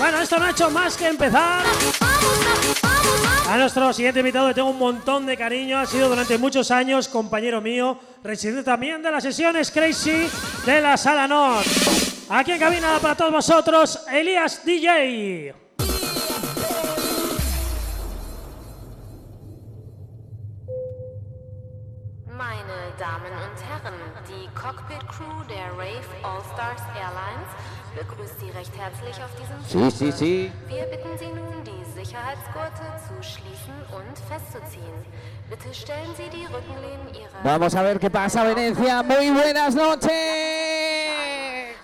Bueno, esto no ha hecho más que empezar. A nuestro siguiente invitado le tengo un montón de cariño. Ha sido durante muchos años compañero mío, residente también de las sesiones Crazy de la Sala North. Aquí en cabina para todos vosotros, Elías DJ. Meine Damen und Herren, die Cockpit Crew der Rave All Stars Airlines begrüßt Sie recht herzlich auf diesem Sí, sí, sí. Wir bitten Sie nun, die Sicherheitsgurte zu schließen und festzuziehen. Bitte stellen Sie die Rückenlehnen Ihrer... Vamos a ver qué pasa, Venecia. Muy buenas noches.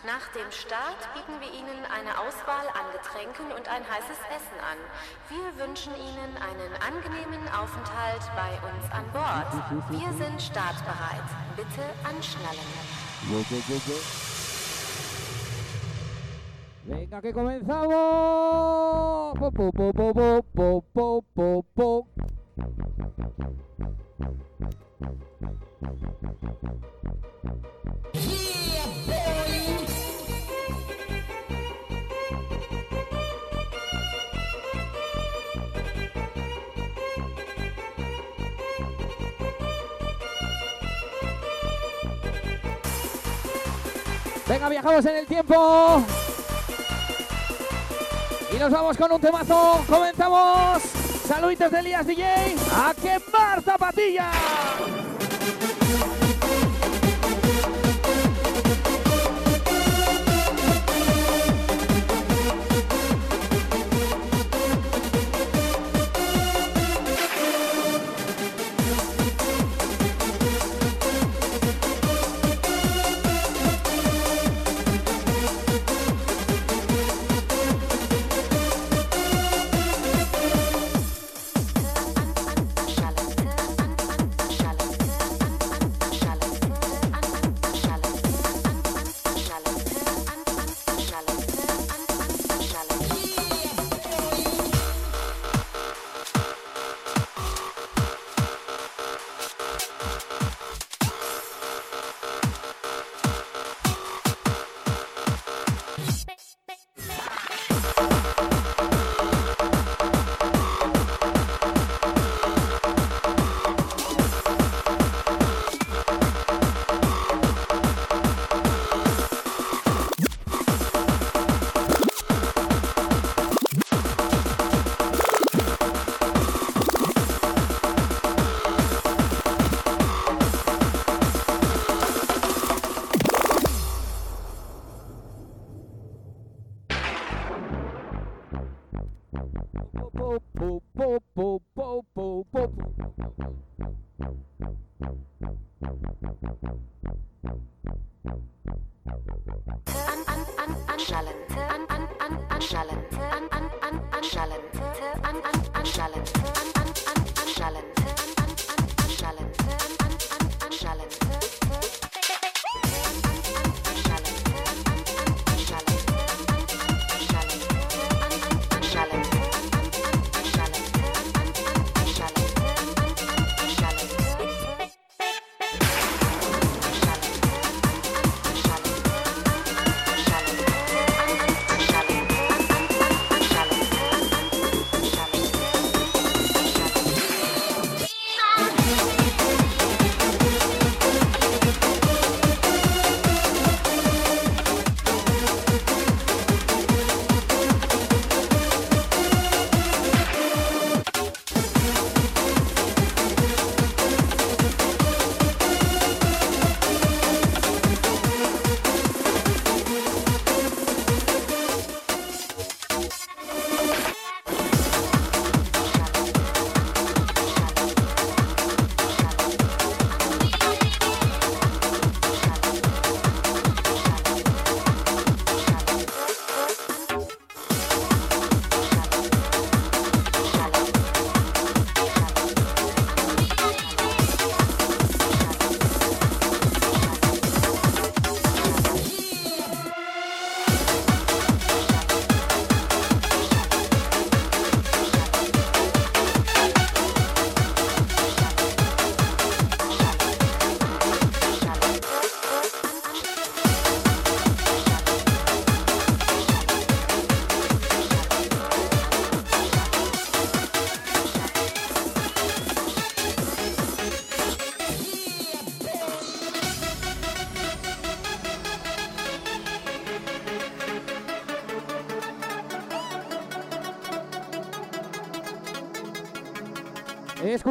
Nach dem Start bieten wir Ihnen eine Auswahl an Getränken und ein heißes Essen an. Wir wünschen Ihnen einen angenehmen Aufenthalt bei uns an Bord. Wir sind startbereit. Bitte anschnallen. Venga, que comenzamos. Po, po, po, Venga, viajamos en el tiempo. Y nos vamos con un temazo. Comenzamos. Saluditos de Elías DJ. A quemar zapatillas.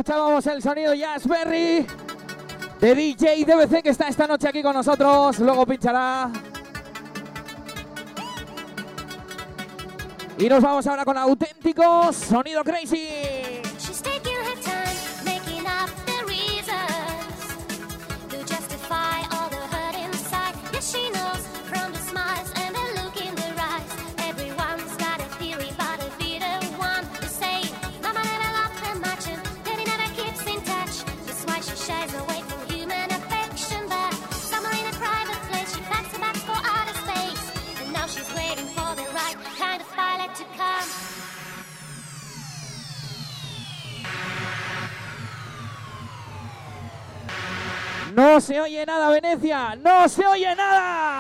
Escuchábamos el sonido Jazzberry de DJ DBC que está esta noche aquí con nosotros. Luego pinchará. Y nos vamos ahora con auténticos sonido crazy. No se oye nada, Venecia. No se oye nada.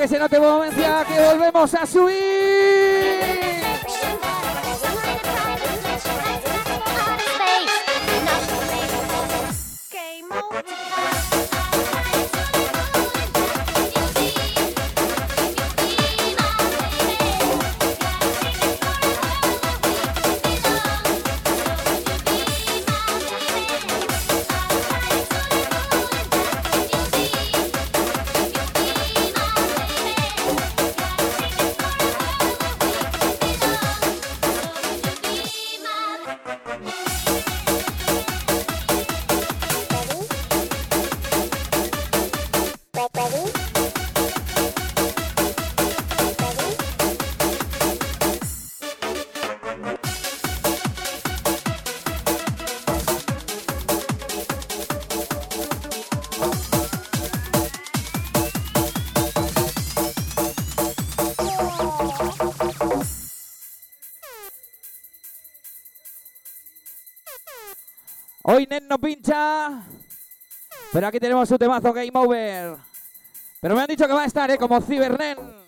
Que se note momencia, que volvemos a subir. Pero aquí tenemos su temazo Game Over. Pero me han dicho que va a estar, ¿eh? Como Cibernen.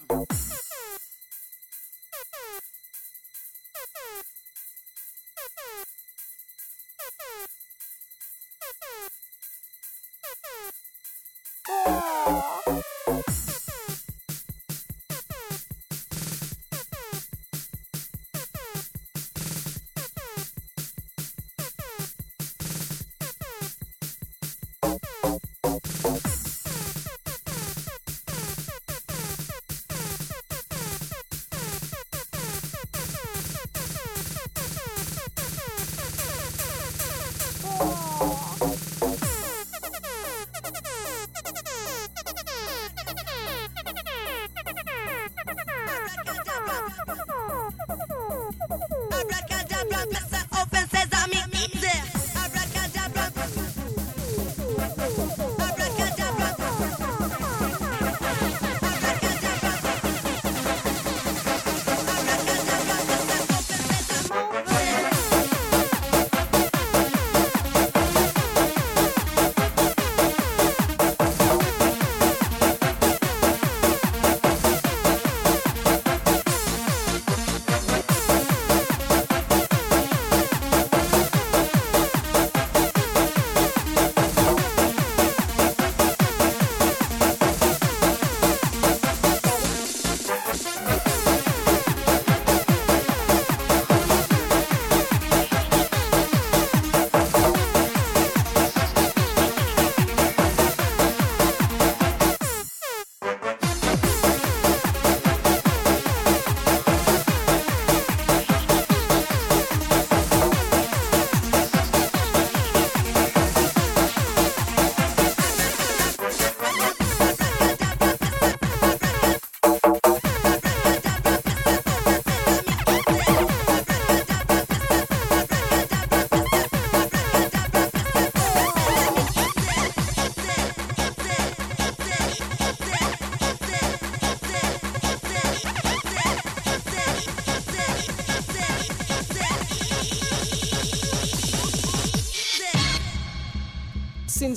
Oh, oh, oh, oh.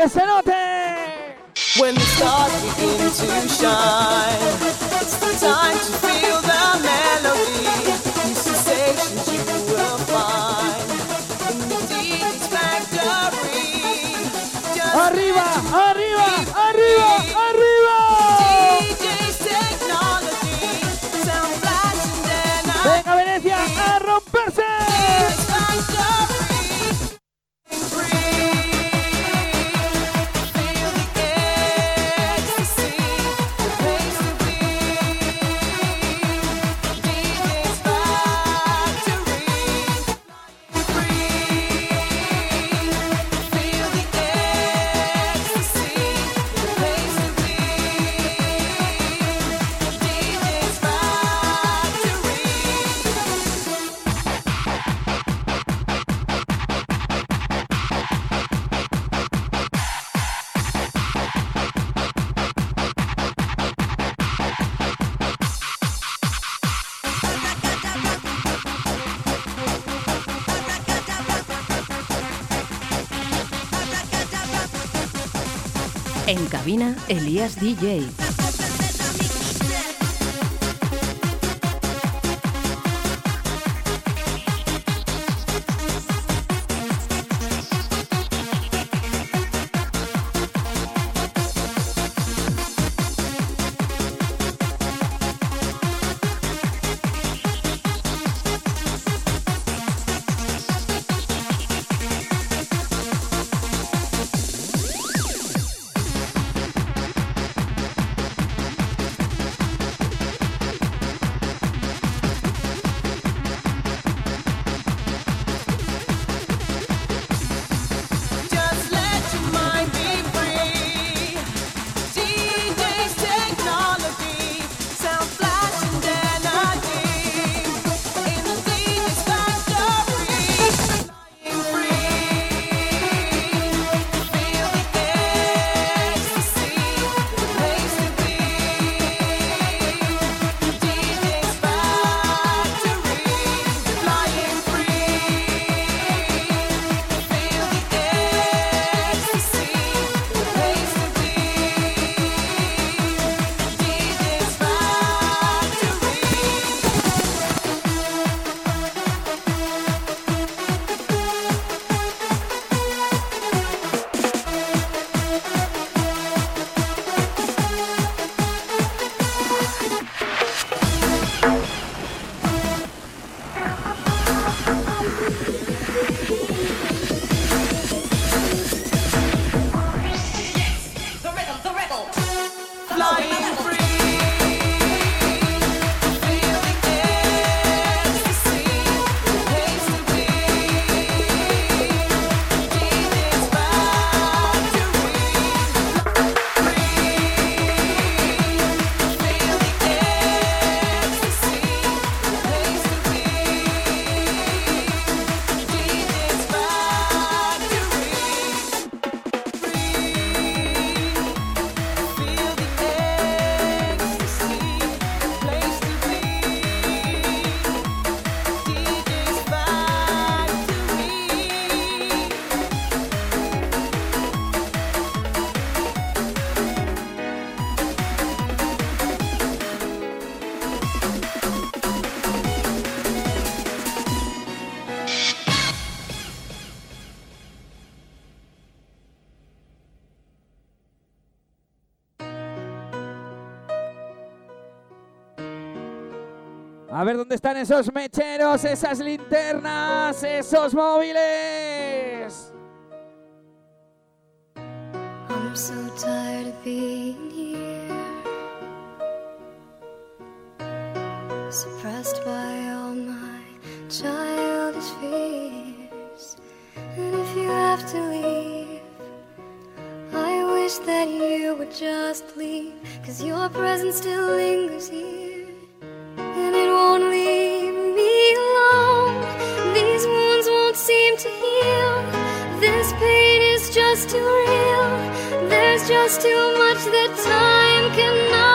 Que se note. Cabina, Elías DJ. Ver dónde están esos mecheros, esas linternas, esos móviles. I'm so tired of being here, suppressed by all my childish fears. And if you have to leave, I wish that you would just leave, cause your presence still lingers here, won't leave me alone. These wounds won't seem to heal. This pain is just too real. There's just too much that time cannot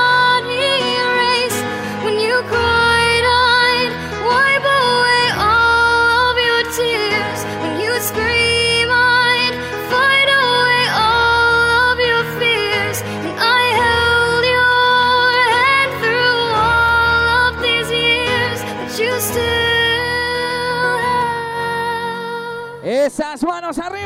Esas manos arriba.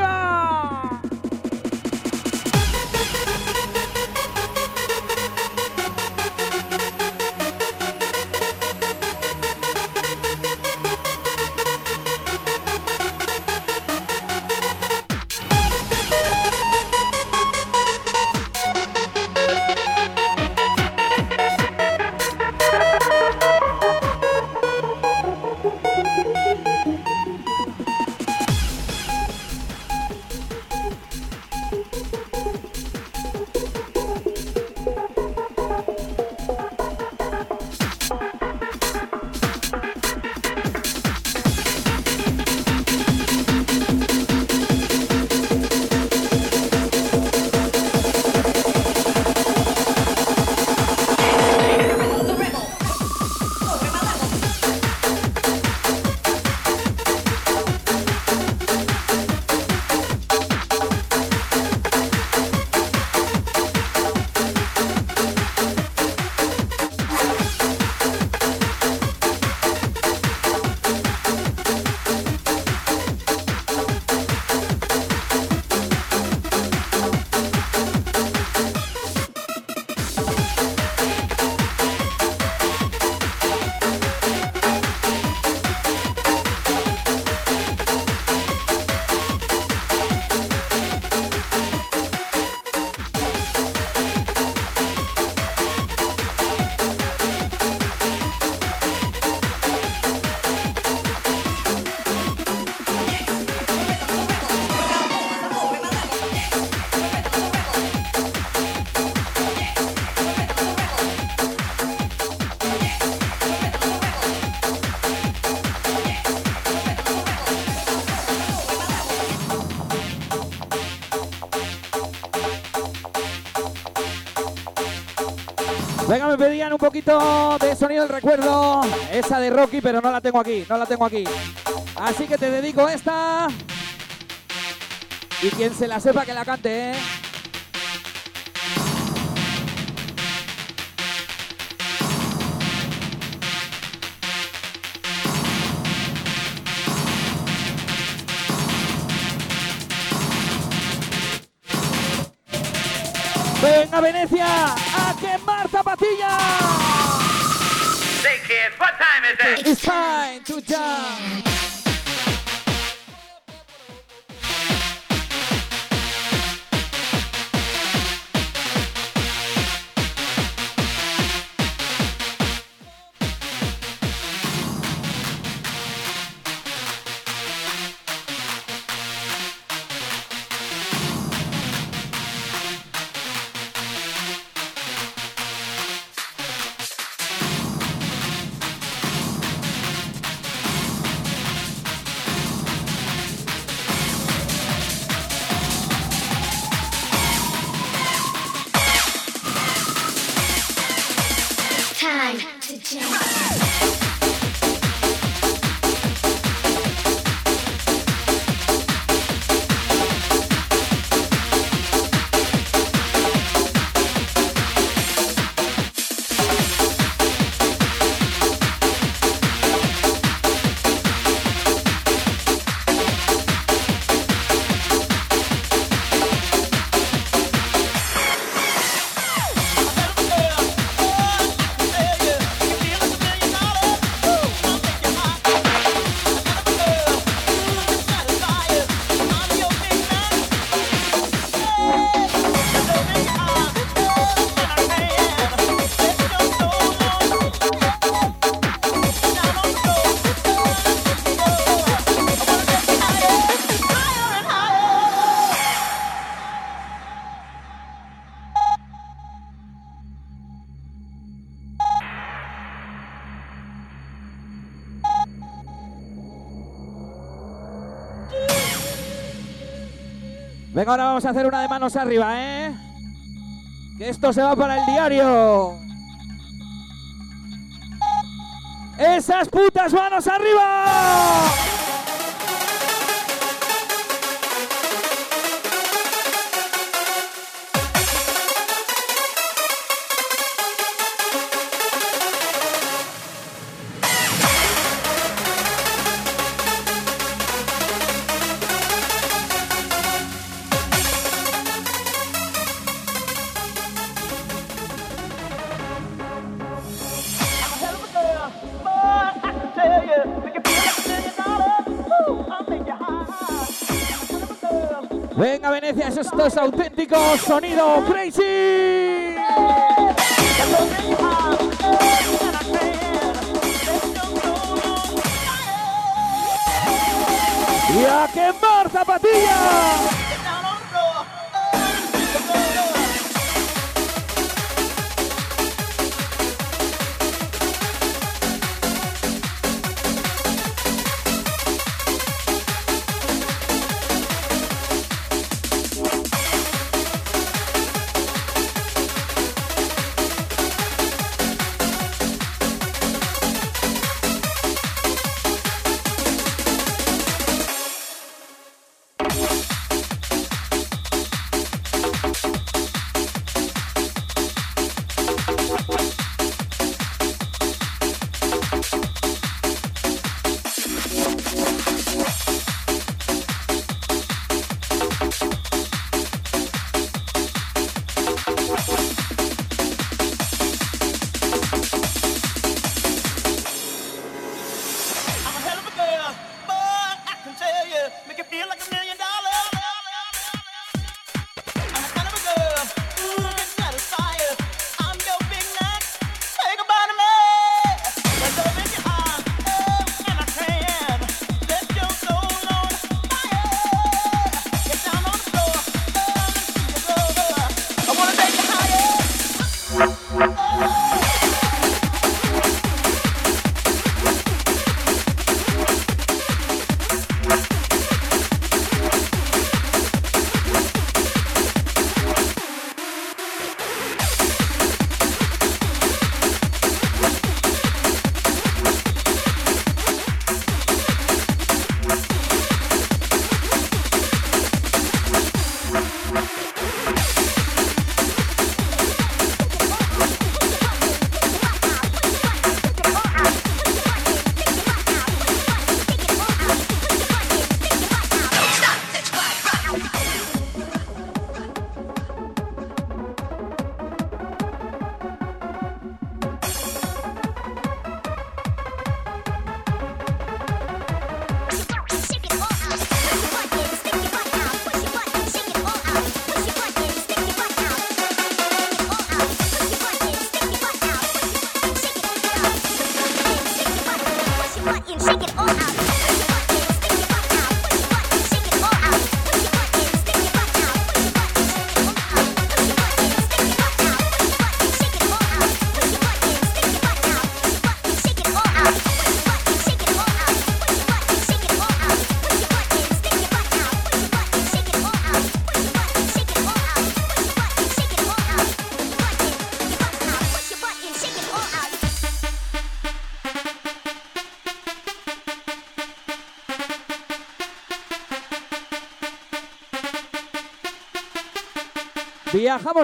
Poquito de sonido del recuerdo. Esa de Rocky, pero no la tengo aquí, no la tengo aquí. Así que te dedico esta. Y quien se la sepa que la cante, ¿eh? Venga, Venecia, a quemar zapatillas. Say, kids, what time is it? It's time to jump. Venga, ahora vamos a hacer una de manos arriba, ¿eh? Que esto se va para el diario. Esas putas manos arriba. Esto es auténtico sonido crazy. Y a quemar zapatillas.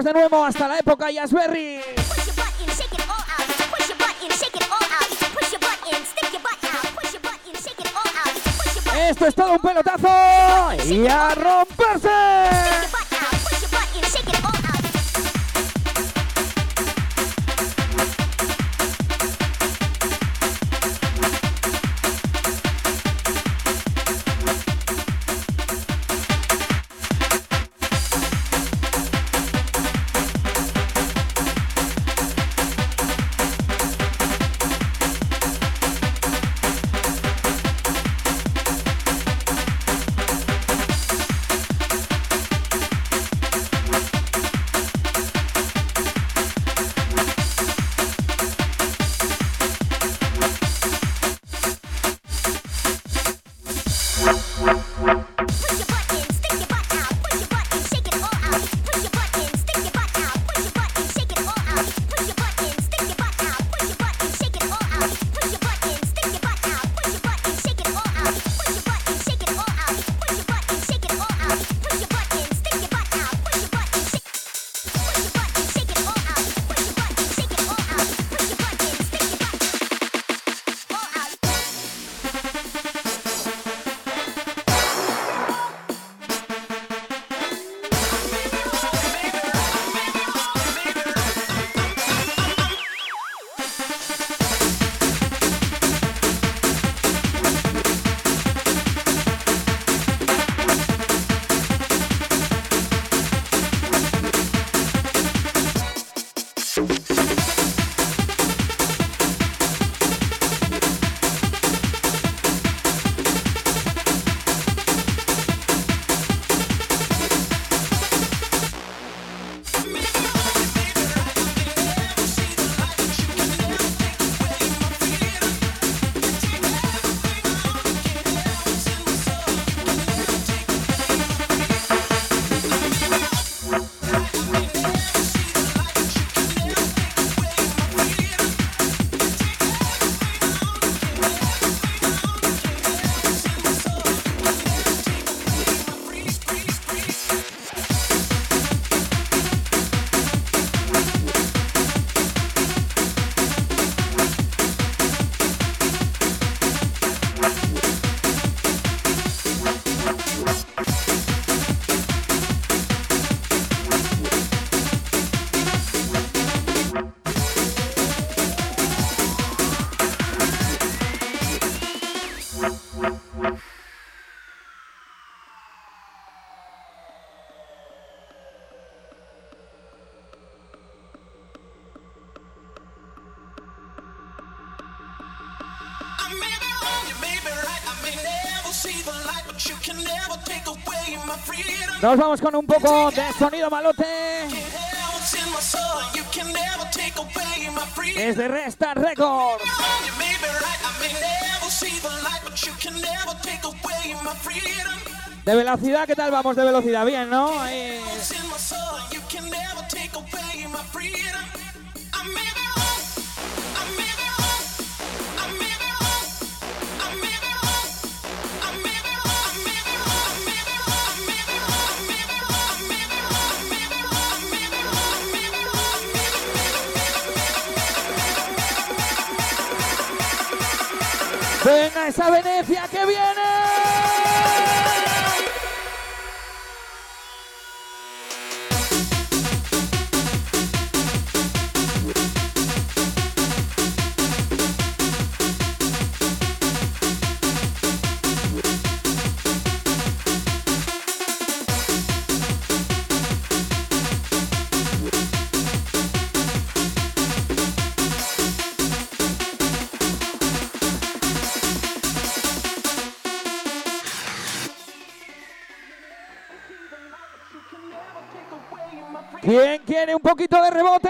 De nuevo hasta la época Yasberry. Esto es todo un pelotazo. Y a. Nos vamos con un poco de sonido malote. Desde Restart Records. De velocidad, ¿qué tal vamos de velocidad? Bien, ¿no? Venga esa Venecia que viene. ¿Quién quiere un poquito de rebote?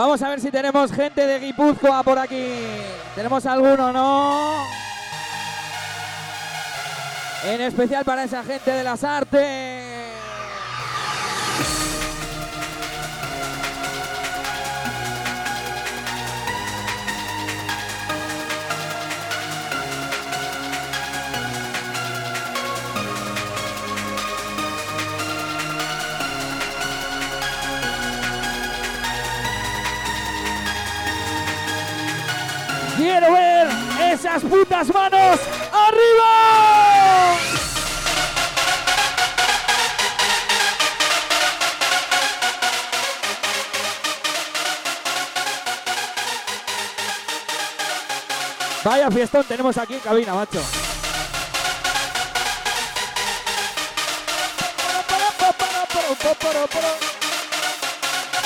Vamos a ver si tenemos gente de Guipúzcoa por aquí. ¿Tenemos alguno, no? En especial para esa gente de las artes. Esas putas manos arriba. Vaya fiestón tenemos aquí en cabina, macho.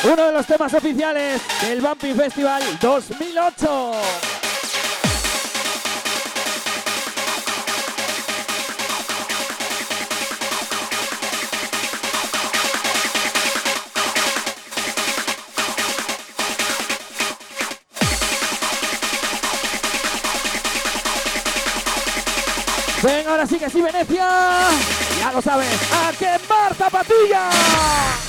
Uno de los temas oficiales del Bumpy Festival 2008. Ahora sí que sí, Venecia. Ya lo sabes, a quemar zapatilla.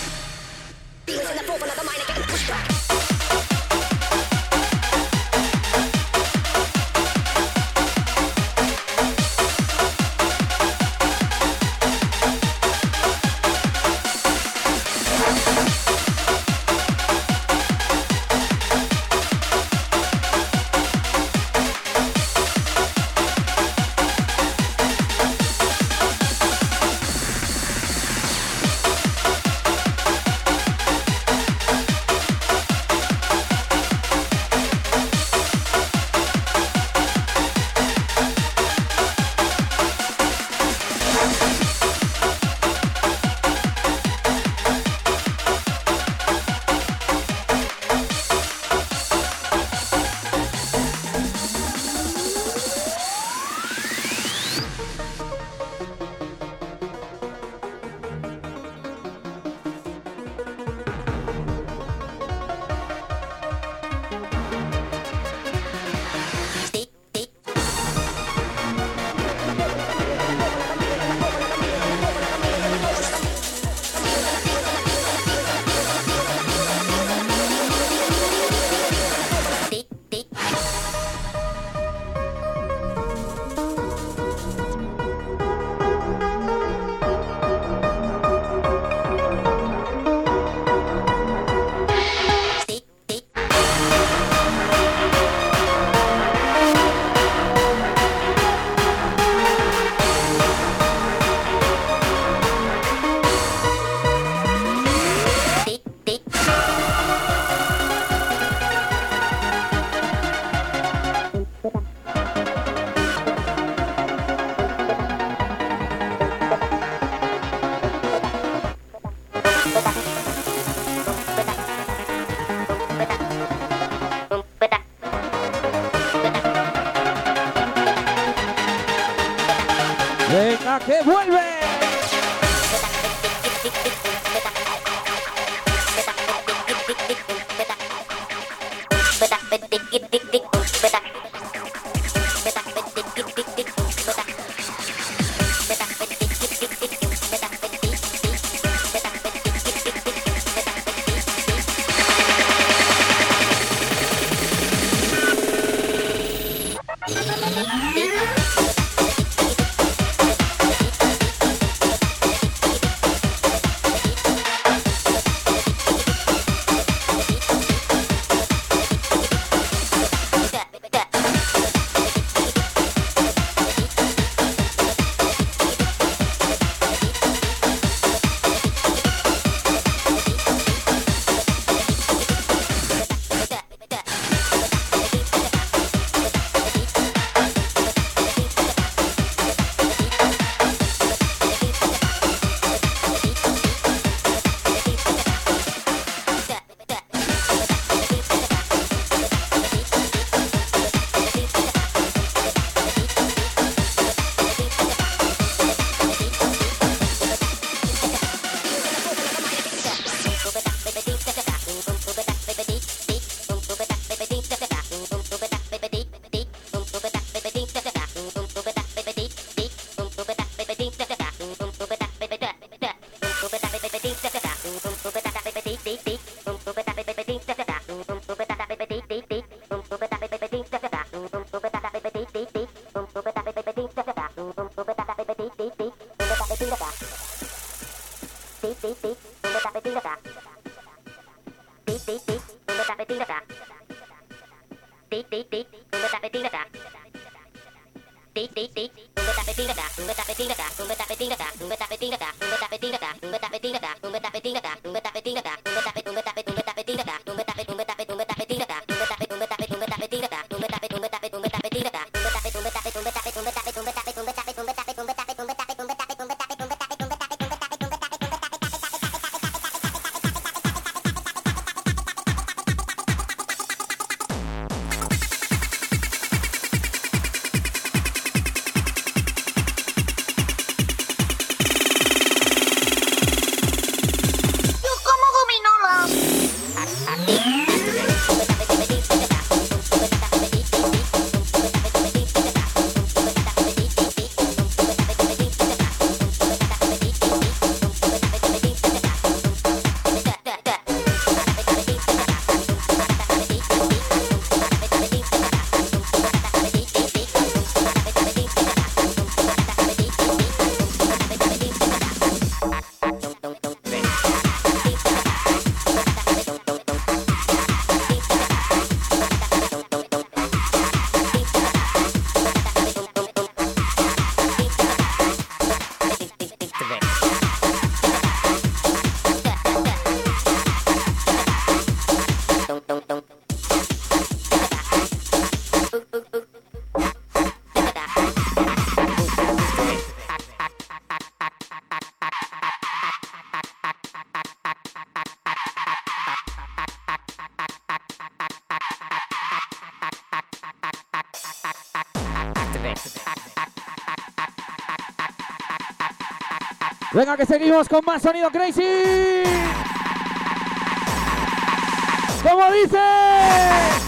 Que vuelve. Venga, que seguimos con más sonido crazy. ¿Cómo dice?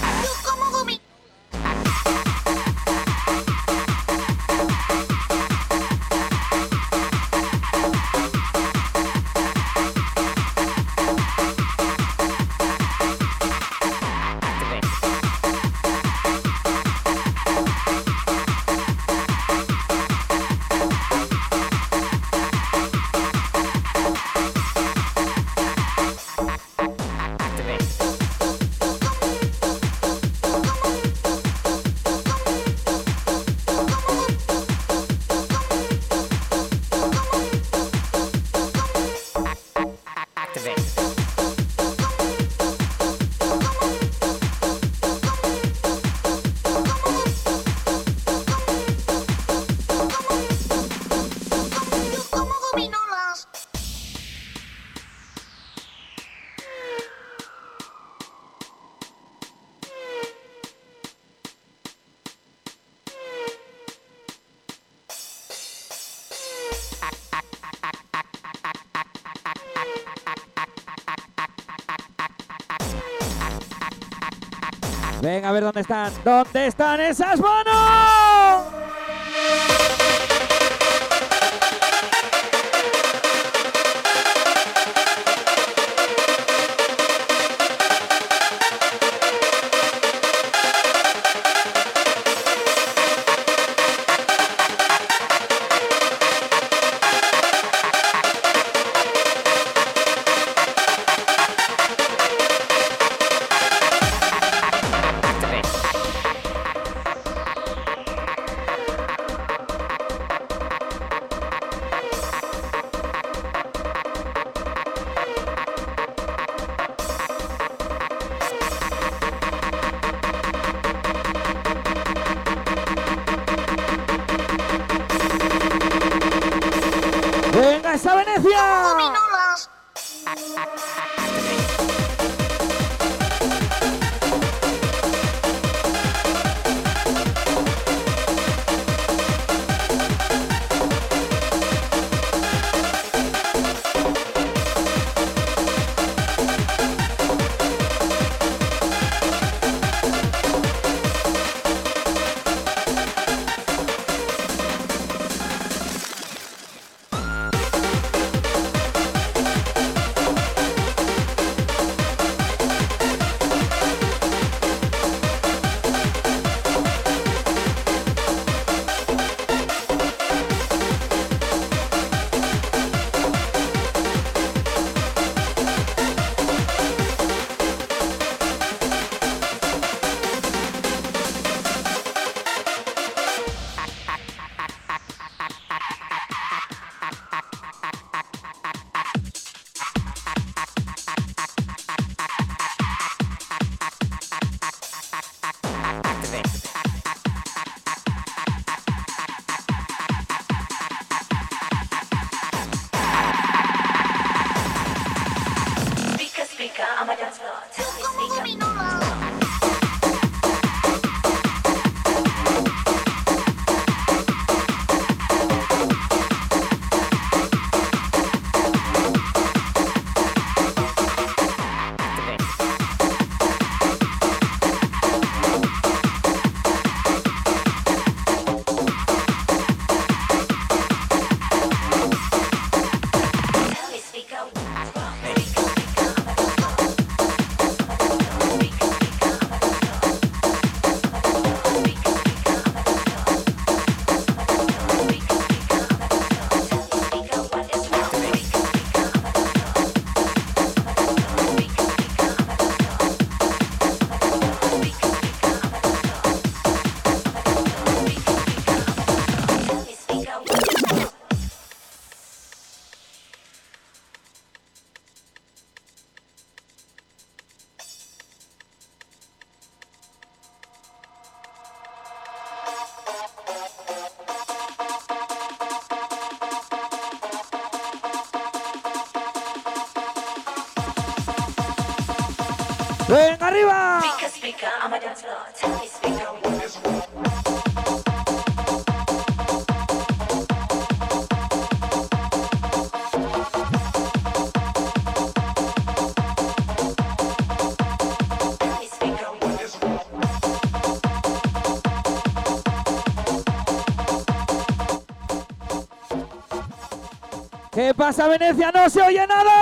A ver dónde están. ¿Dónde están esas manos? ¿Qué pasa, Venecia? ¡No se oye nada!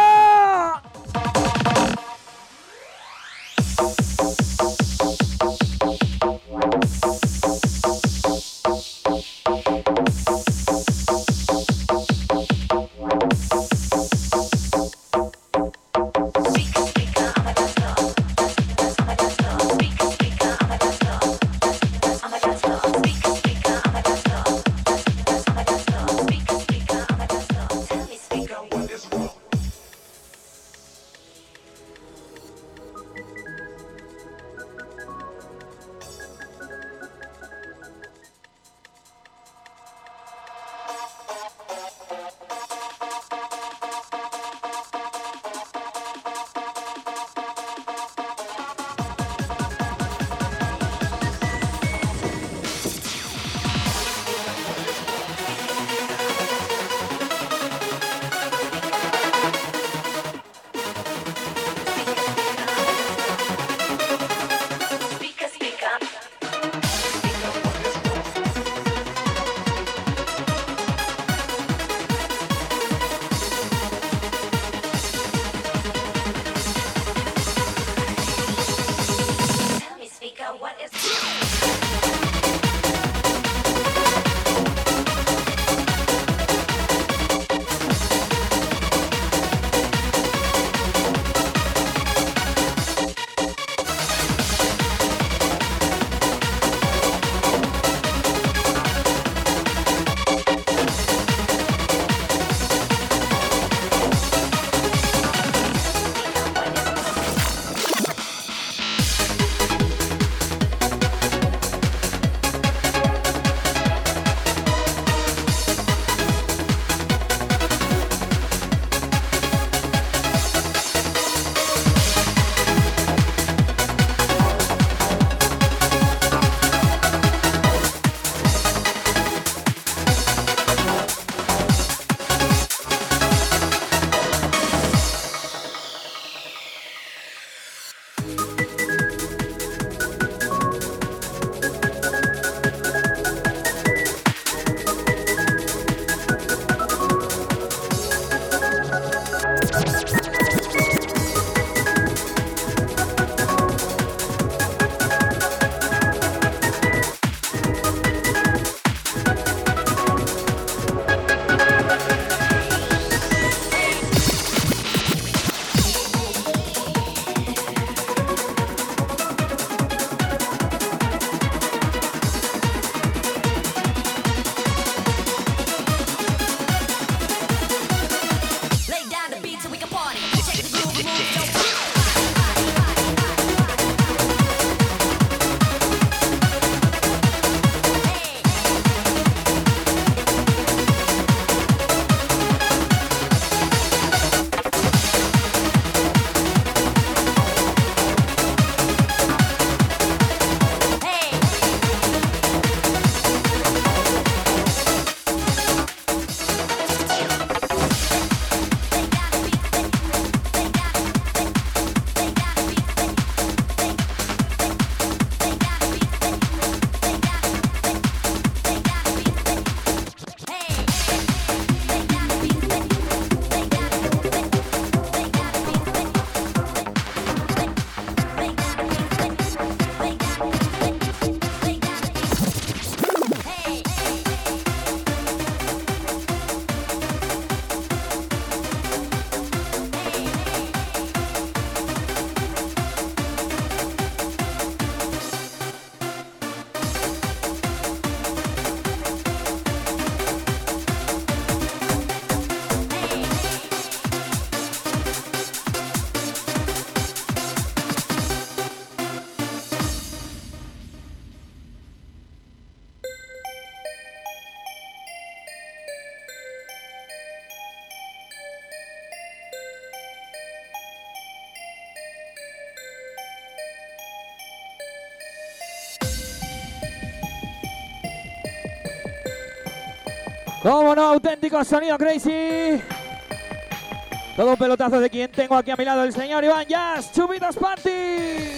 ¿Cómo no? Auténtico sonido crazy. Todos pelotazos de quien tengo aquí a mi lado, el señor Iván Jazz, Chupitos Party.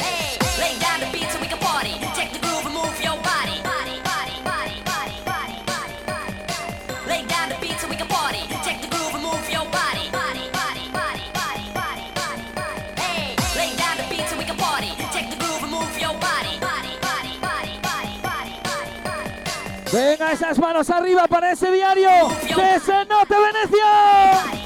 Venga, esas manos arriba para ese diario que se note Venecia.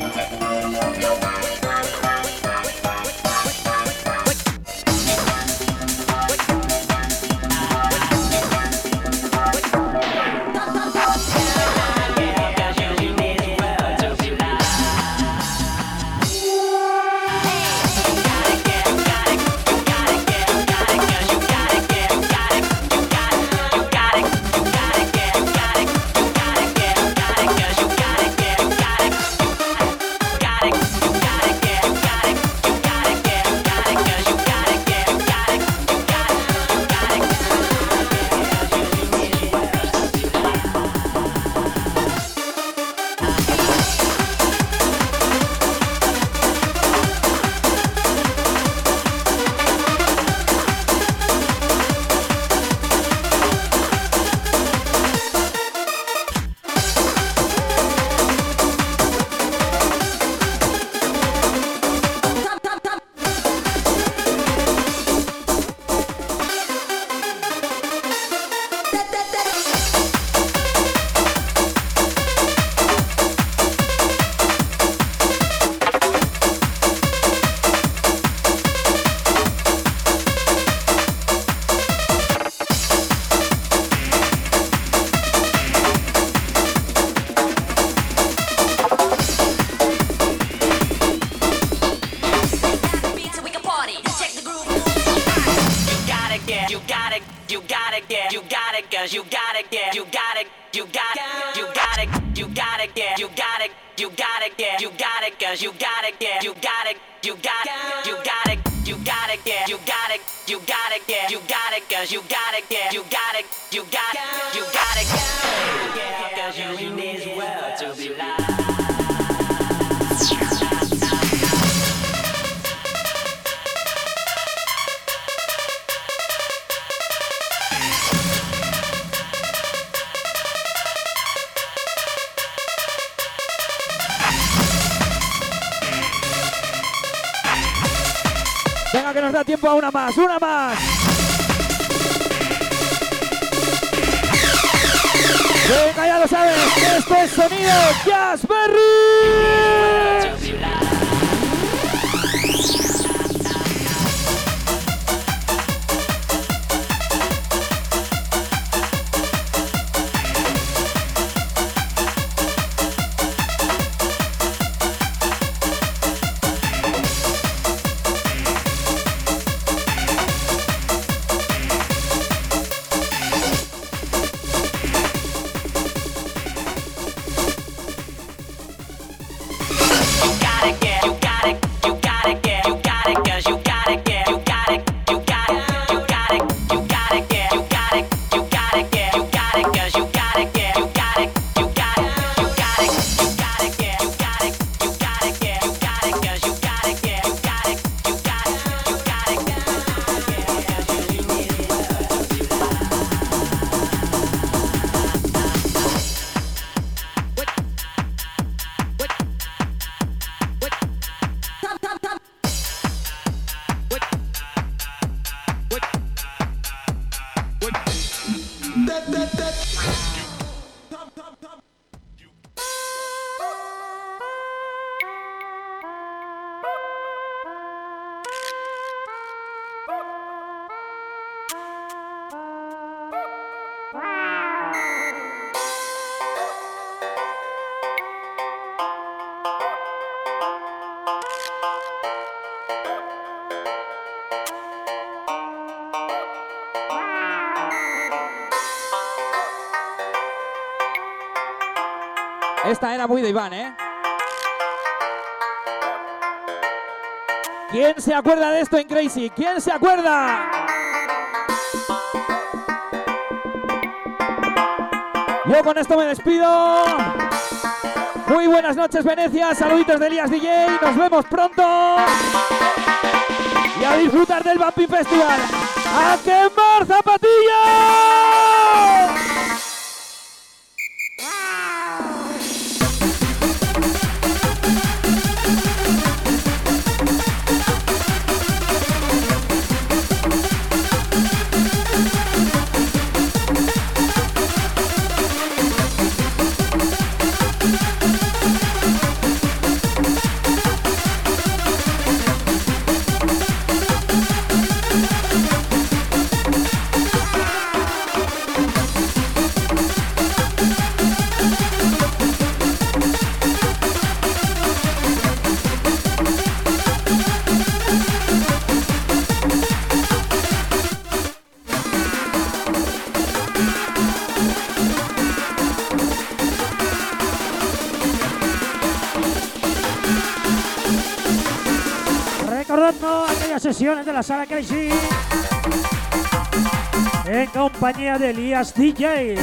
Okay. Venga, que nos da tiempo a una más, una más. Venga, ya lo sabes, esto es sonido Jazzberry. You Esta era muy de Iván, ¿eh? ¿Quién se acuerda de esto en Crazy? ¿Quién se acuerda? Yo con esto me despido. Muy buenas noches, Venecia. Saluditos de Elías DJ. Nos vemos pronto. Y a disfrutar del Bumping Festival. ¡A quemar zapatillas! En compañía de Elías DJ.